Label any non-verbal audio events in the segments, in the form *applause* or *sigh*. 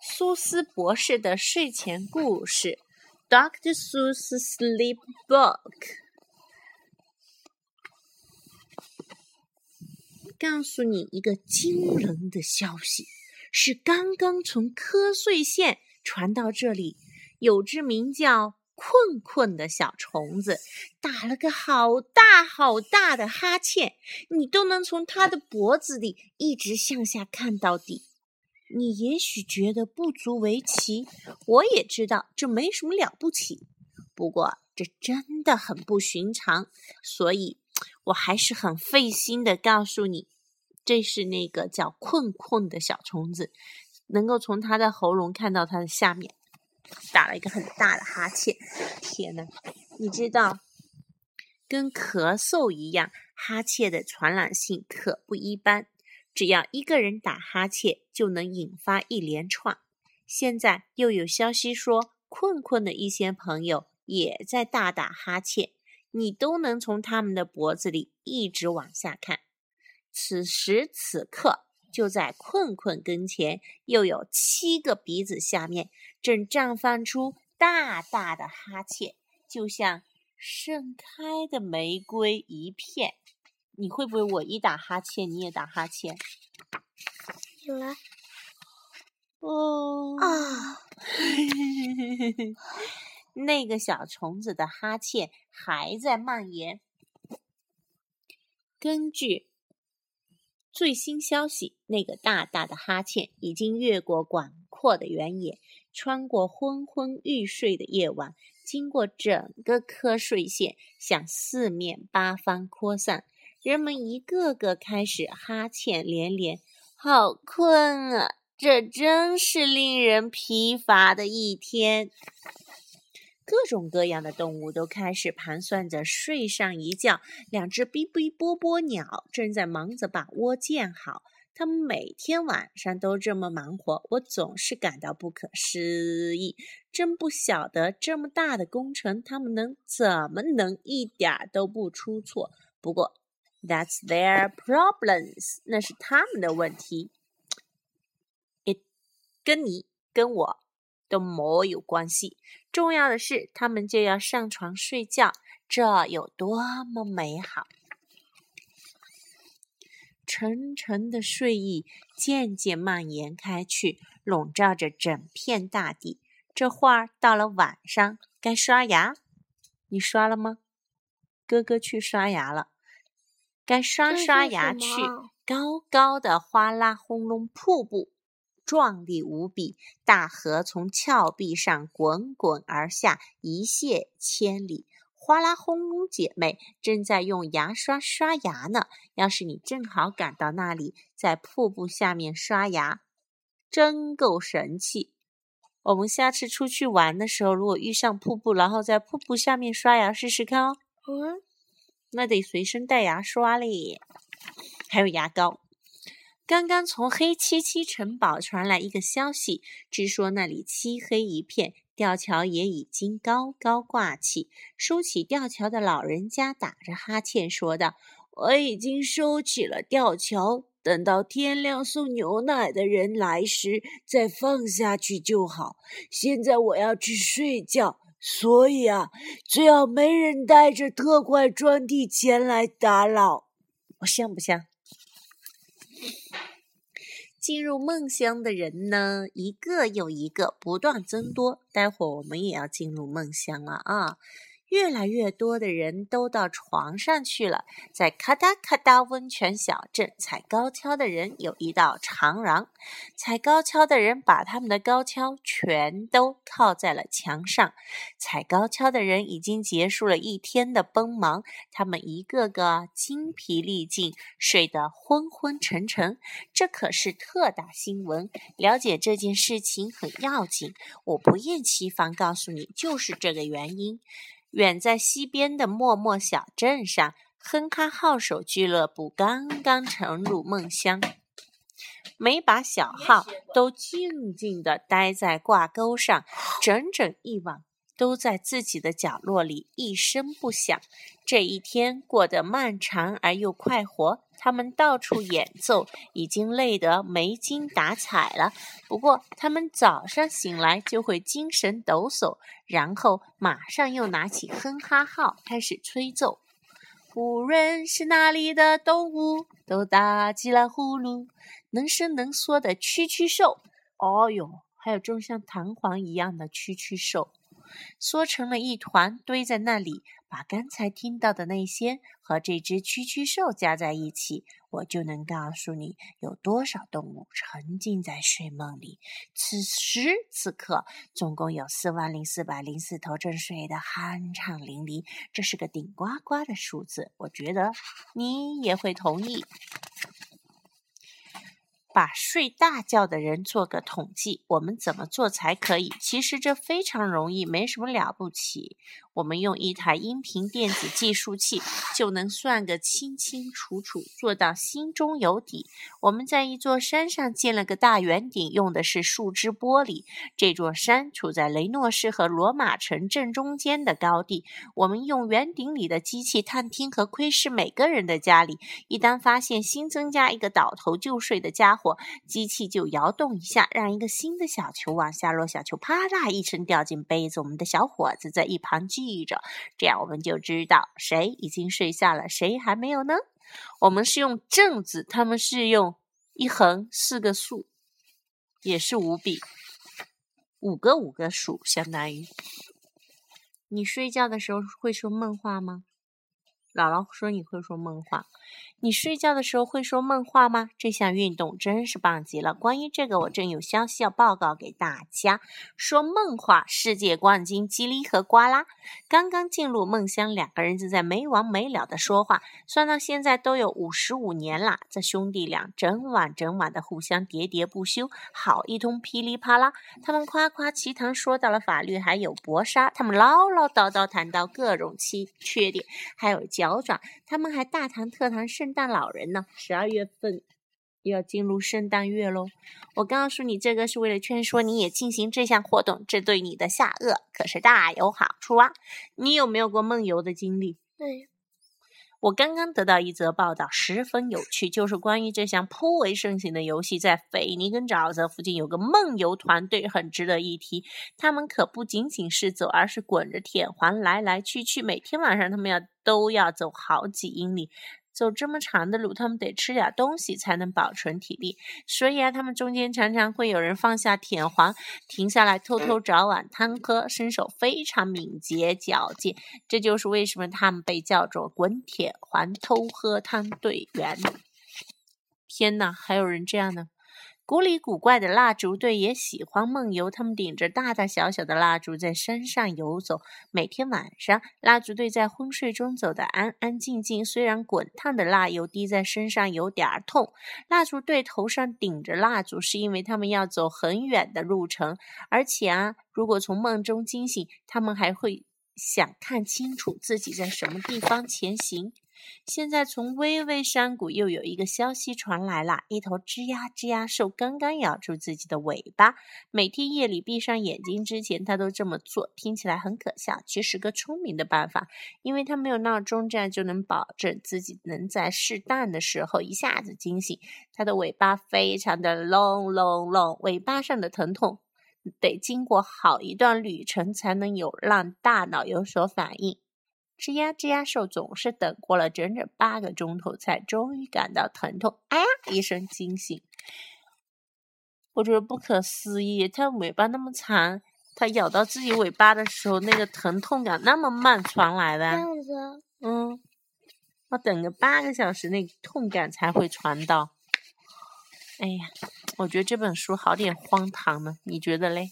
苏斯博士的睡前故事，Doctor Seuss Sleep Book。告诉你一个惊人的消息，是刚刚从瞌睡县传到这里，有只名叫困困的小虫子打了个好大好大的哈欠，你都能从它的脖子里一直向下看到底。你也许觉得不足为奇，我也知道这没什么了不起。不过这真的很不寻常，所以我还是很费心的告诉你，这是那个叫困困的小虫子，能够从它的喉咙看到它的下面，打了一个很大的哈欠。天呐，你知道，跟咳嗽一样，哈欠的传染性可不一般。只要一个人打哈欠，就能引发一连串。现在又有消息说，困困的一些朋友也在大打哈欠，你都能从他们的脖子里一直往下看。此时此刻，就在困困跟前，又有七个鼻子下面正绽放出大大的哈欠，就像盛开的玫瑰一片。你会不会我一打哈欠你也打哈欠？来，哦啊，*laughs* 那个小虫子的哈欠还在蔓延。根据最新消息，那个大大的哈欠已经越过广阔的原野，穿过昏昏欲睡的夜晚，经过整个瞌睡县，向四面八方扩散。人们一个个开始哈欠连连，好困啊！这真是令人疲乏的一天。各种各样的动物都开始盘算着睡上一觉。两只哔哔啵啵鸟正在忙着把窝建好。它们每天晚上都这么忙活，我总是感到不可思议。真不晓得这么大的工程，它们能怎么能一点都不出错？不过。That's their problems，那是他们的问题。跟你跟我都没有关系。重要的是，他们就要上床睡觉，这有多么美好！沉沉的睡意渐渐蔓延开去，笼罩着整片大地。这会儿到了晚上，该刷牙。你刷了吗？哥哥去刷牙了。该刷刷牙去。高高的哗啦轰隆瀑布，壮丽无比。大河从峭壁上滚滚而下，一泻千里。哗啦轰隆姐妹正在用牙刷刷牙呢。要是你正好赶到那里，在瀑布下面刷牙，真够神气。我们下次出去玩的时候，如果遇上瀑布，然后在瀑布下面刷牙，试试看哦。嗯。那得随身带牙刷嘞，还有牙膏。刚刚从黑漆漆城堡传来一个消息，据说那里漆黑一片，吊桥也已经高高挂起。收起吊桥的老人家打着哈欠说道：“我已经收起了吊桥，等到天亮送牛奶的人来时再放下去就好。现在我要去睡觉。”所以啊，最好没人带着特快专递前来打扰，我像不像？进入梦乡的人呢，一个又一个，不断增多。待会儿我们也要进入梦乡了啊！越来越多的人都到床上去了。在咔哒咔哒温泉小镇，踩高跷的人有一道长廊。踩高跷的人把他们的高跷全都靠在了墙上。踩高跷的人已经结束了一天的奔忙，他们一个个精疲力尽，睡得昏昏沉沉。这可是特大新闻！了解这件事情很要紧，我不厌其烦告诉你，就是这个原因。远在西边的默默小镇上，哼咖号手俱乐部刚刚沉入梦乡，每把小号都静静地待在挂钩上，整整一晚。都在自己的角落里一声不响。这一天过得漫长而又快活，他们到处演奏，已经累得没精打采了。不过，他们早上醒来就会精神抖擞，然后马上又拿起哼哈号开始吹奏。无论是哪里的动物，都打起了呼噜，能伸能缩的蛐蛐兽。哦哟，还有种像弹簧一样的蛐蛐兽。缩成了一团，堆在那里。把刚才听到的那些和这只蛐蛐兽加在一起，我就能告诉你有多少动物沉浸在睡梦里。此时此刻，总共有四万零四百零四头正睡得酣畅淋漓。这是个顶呱呱的数字，我觉得你也会同意。把睡大觉的人做个统计，我们怎么做才可以？其实这非常容易，没什么了不起。我们用一台音频电子计数器就能算个清清楚楚，做到心中有底。我们在一座山上建了个大圆顶，用的是树脂玻璃。这座山处在雷诺市和罗马城正中间的高地。我们用圆顶里的机器探听和窥视每个人的家里。一旦发现新增加一个倒头就睡的家伙，机器就摇动一下，让一个新的小球往下落。小球啪啦一声掉进杯子。我们的小伙子在一旁记。记着，这样我们就知道谁已经睡下了，谁还没有呢？我们是用正字，他们是用一横四个竖，也是五笔，五个五个数，相当于。你睡觉的时候会说梦话吗？姥姥说你会说梦话。你睡觉的时候会说梦话吗？这项运动真是棒极了。关于这个，我正有消息要报告给大家。说梦话世界冠军吉利和瓜拉刚刚进入梦乡，两个人正在没完没了的说话。算到现在都有五十五年了，这兄弟俩整晚整晚的互相喋喋不休，好一通噼里啪啦。他们夸夸其谈，说到了法律，还有搏杀。他们唠唠叨叨谈到各种缺缺点，还有脚爪。他们还大谈特谈圣诞老人呢。十二月份又要进入圣诞月喽。我告诉你，这个是为了劝说你也进行这项活动，这对你的下颚可是大有好处啊。你有没有过梦游的经历？对。我刚刚得到一则报道，十分有趣，就是关于这项颇为盛行的游戏，在腓尼根沼泽附近有个梦游团队，很值得一提。他们可不仅仅是走，而是滚着铁环来来去去，每天晚上他们要都要走好几英里。走这么长的路，他们得吃点东西才能保存体力。所以啊，他们中间常常会有人放下铁环，停下来偷偷找碗汤喝，身手非常敏捷矫健。这就是为什么他们被叫做“滚铁环偷喝汤队员”。天哪，还有人这样呢！古里古怪的蜡烛队也喜欢梦游，他们顶着大大小小的蜡烛在山上游走。每天晚上，蜡烛队在昏睡中走得安安静静。虽然滚烫的蜡油滴在身上有点痛，蜡烛队头上顶着蜡烛，是因为他们要走很远的路程。而且啊，如果从梦中惊醒，他们还会想看清楚自己在什么地方前行。现在从巍巍山谷又有一个消息传来了：一头吱呀吱呀兽刚刚咬住自己的尾巴。每天夜里闭上眼睛之前，它都这么做。听起来很可笑，其实个聪明的办法，因为它没有闹钟，这样就能保证自己能在适当的时候一下子惊醒。它的尾巴非常的 long long long，尾巴上的疼痛得经过好一段旅程才能有让大脑有所反应。吱呀吱呀兽总是等过了整整八个钟头，才终于感到疼痛。哎呀！一声惊醒，我觉得不可思议。它尾巴那么长，它咬到自己尾巴的时候，那个疼痛感那么慢传来的。这样子。嗯，要等个八个小时，那个痛感才会传到。哎呀，我觉得这本书好点荒唐呢，你觉得嘞？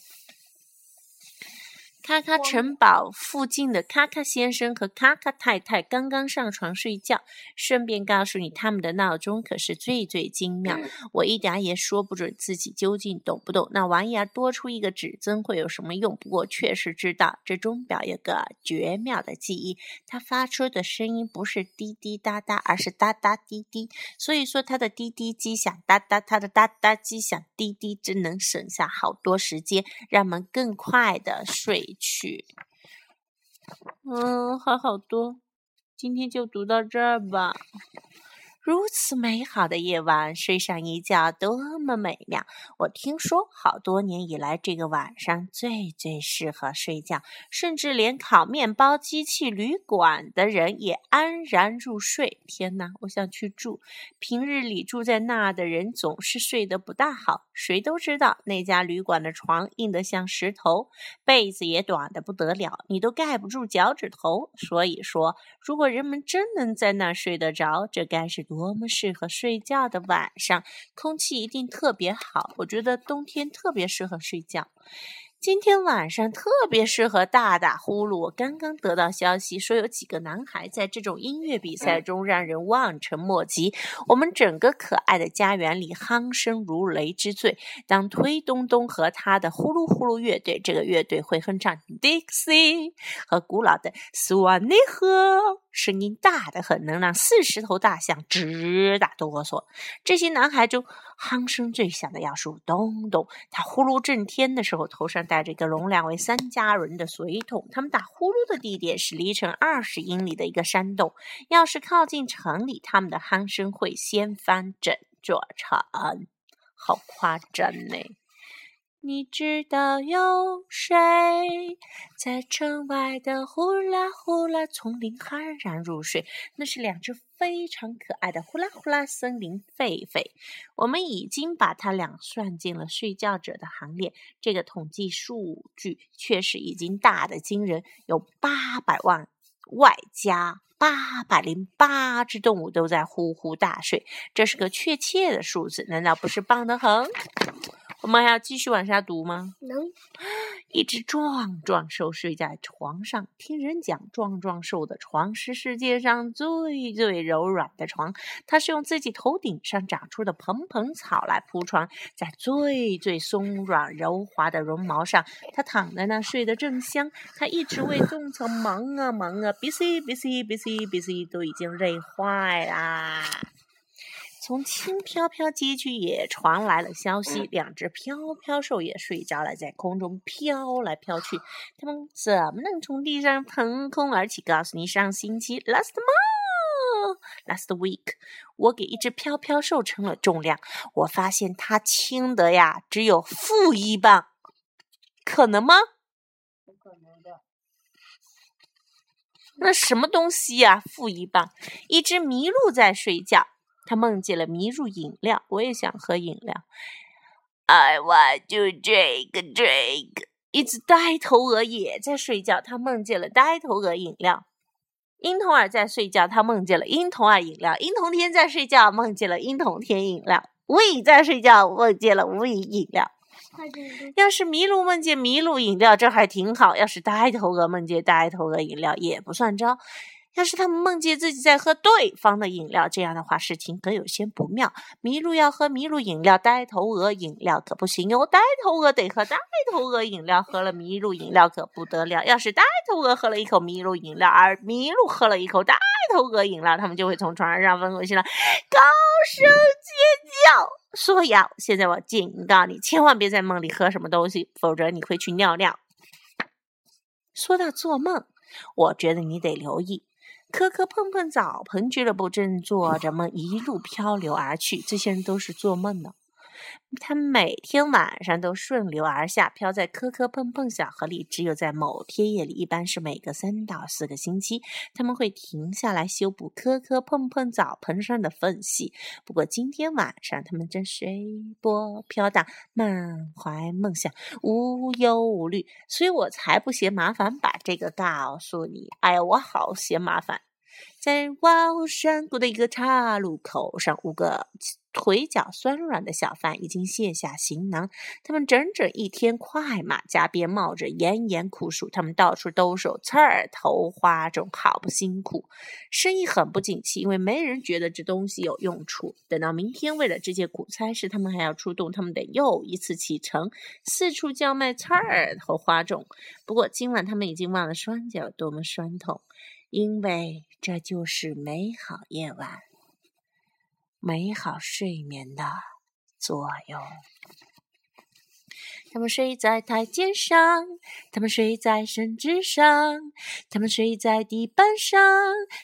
卡卡城堡附近的咔咔先生和咔咔太太刚刚上床睡觉。顺便告诉你，他们的闹钟可是最最精妙。我一点也说不准自己究竟懂不懂。那玩意儿多出一个指针会有什么用？不过确实知道，这钟表有个绝妙的记忆，它发出的声音不是滴滴答答，而是哒哒滴滴。所以说，它的滴滴机响哒哒，它的哒哒机响滴滴，真能省下好多时间，让我们更快的睡。曲嗯还好多今天就读到这儿吧。如此美好的夜晚，睡上一觉多么美妙！我听说，好多年以来，这个晚上最最适合睡觉，甚至连烤面包机器旅馆的人也安然入睡。天哪，我想去住。平日里住在那的人总是睡得不大好，谁都知道那家旅馆的床硬得像石头，被子也短得不得了，你都盖不住脚趾头。所以说，如果人们真能在那睡得着，这该是多。多么适合睡觉的晚上，空气一定特别好。我觉得冬天特别适合睡觉。今天晚上特别适合大打呼噜。我刚刚得到消息，说有几个男孩在这种音乐比赛中让人望尘莫及。我们整个可爱的家园里鼾声如雷之最。当推东东和他的呼噜呼噜乐队，这个乐队会哼唱 Dixie 和古老的 Swanee 声音大得很，能让四十头大象直打哆嗦。这些男孩中，鼾声最响的要数东东。他呼噜震天的时候，头上带着一个容量为三家人的水桶。他们打呼噜的地点是离城二十英里的一个山洞。要是靠近城里，他们的鼾声会掀翻整座城。好夸张呢！你知道有谁在城外的呼啦呼啦丛林酣然入睡？那是两只非常可爱的呼啦呼啦森林狒狒。我们已经把它俩算进了睡觉者的行列。这个统计数据确实已经大的惊人，有八百万外加八百零八只动物都在呼呼大睡。这是个确切的数字，难道不是棒得很？我们还要继续往下读吗？能。一只壮壮兽睡在床上，听人讲，壮壮兽的床是世界上最最柔软的床。它是用自己头顶上长出的蓬蓬草来铺床，在最最松软柔滑的绒毛上，它躺在那睡得正香。它一直为种草忙啊忙啊，busy busy busy busy，都已经累坏啦。从轻飘飘街区也传来了消息，两只飘飘兽也睡着了，在空中飘来飘去。*sniffs* 它们怎么能从地上腾空而起？告诉你，上星期 last month，last week，我给一只飘飘兽称了重量，我发现它轻的呀，只有负一磅，可能吗？不可能的。那什么东西呀？负一磅？一只麋鹿在睡觉。他梦见了麋鹿饮料，我也想喝饮料。I want to drink drink。一只呆头鹅也在睡觉，他梦见了呆头鹅饮料。婴童儿在睡觉，他梦见了婴童儿饮料。婴童天在睡觉，梦见了婴童天饮料。无影在睡觉，梦见了无影饮料。要是麋鹿梦见麋鹿饮料，这还挺好；要是呆头鹅梦见呆头鹅饮料，也不算糟。要是他们梦见自己在喝对方的饮料，这样的话事情可有些不妙。麋鹿要喝麋鹿饮料，呆头鹅饮料可不行哟。呆头鹅得喝呆头鹅饮料，喝了麋鹿饮料可不得了。要是呆头鹅喝了一口麋鹿饮料，而麋鹿喝了一口呆头鹅饮料，他们就会从床上翻过去了，高声尖叫。所以啊，现在我警告你，千万别在梦里喝什么东西，否则你会去尿尿。说到做梦，我觉得你得留意。磕磕碰碰澡盆俱乐部正做着梦，一路漂流而去。这些人都是做梦的。他们每天晚上都顺流而下，飘在磕磕碰碰小河里。只有在某天夜里，一般是每隔三到四个星期，他们会停下来修补磕磕碰碰澡盆上的缝隙。不过今天晚上，他们正随波飘荡，满怀梦想，无忧无虑。所以我才不嫌麻烦，把这个告诉你。哎呀，我好嫌麻烦。在高山谷的一个岔路口上，五个腿脚酸软的小贩已经卸下行囊。他们整整一天快马加鞭，冒着炎炎酷暑，他们到处兜售刺儿头花种，好不辛苦，生意很不景气，因为没人觉得这东西有用处。等到明天，为了这些苦差事，他们还要出动，他们得又一次启程，四处叫卖刺儿头花种。不过今晚他们已经忘了双脚多么酸痛。因为这就是美好夜晚、美好睡眠的作用。他们睡在台阶上，他们睡在绳子上，他们睡在地板上，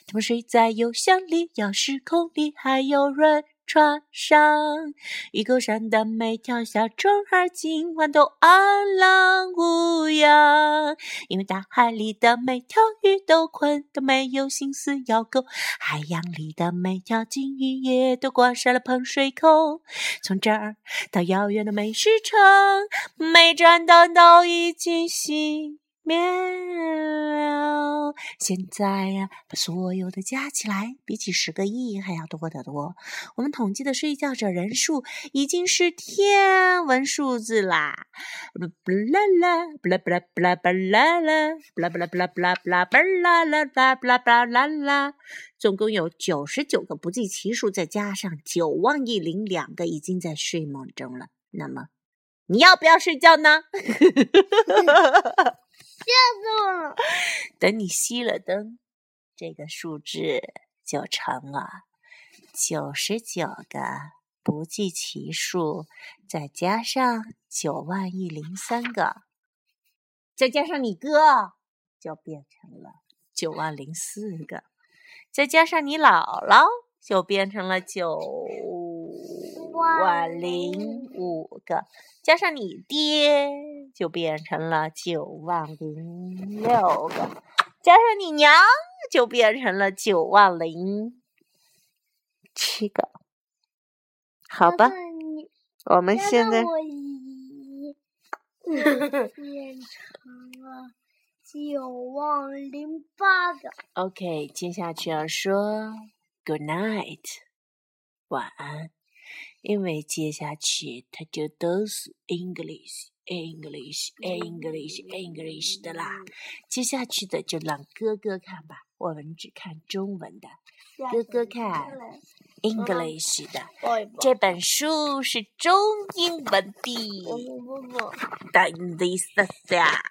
他们睡在邮箱里、钥匙孔里，还有人。床上，鱼钩上的每条小虫儿今晚都安然无恙，因为大海里的每条鱼都困，都没有心思要钩；海洋里的每条金鱼也都关上了喷水口。从这儿到遥远的美食城，每盏灯都已经熄。喵！现在呀，把所有的加起来，比起十个亿还要多得多。我们统计的睡觉者人数已经是天文数字啦！不啦啦，布拉布拉布拉布拉啦，布拉布拉布拉布拉布拉布拉啦啦布拉布拉啦啦，总共有九十九个不计其数，再加上九万亿零两个已经在睡梦中了。那么，你要不要睡觉呢？*laughs* 吓死我了！*laughs* 等你熄了灯，这个数字就成了九十九个不计其数，再加上九万亿零三个，再加上你哥，就变成了九万零四个，再加上你姥姥，就变成了九万零五个，加上你爹。就变成了九万零六个，加上你娘，就变成了九万零七个。好吧，我们现在 *laughs* 变成了九万零八个。OK，接下去要说 Good night，晚安，因为接下去它就都是 English。English, English, English 的啦，接下去的就让哥哥看吧，我们只看中文的，哥哥看 English 的，这本书是中英文的，等一下。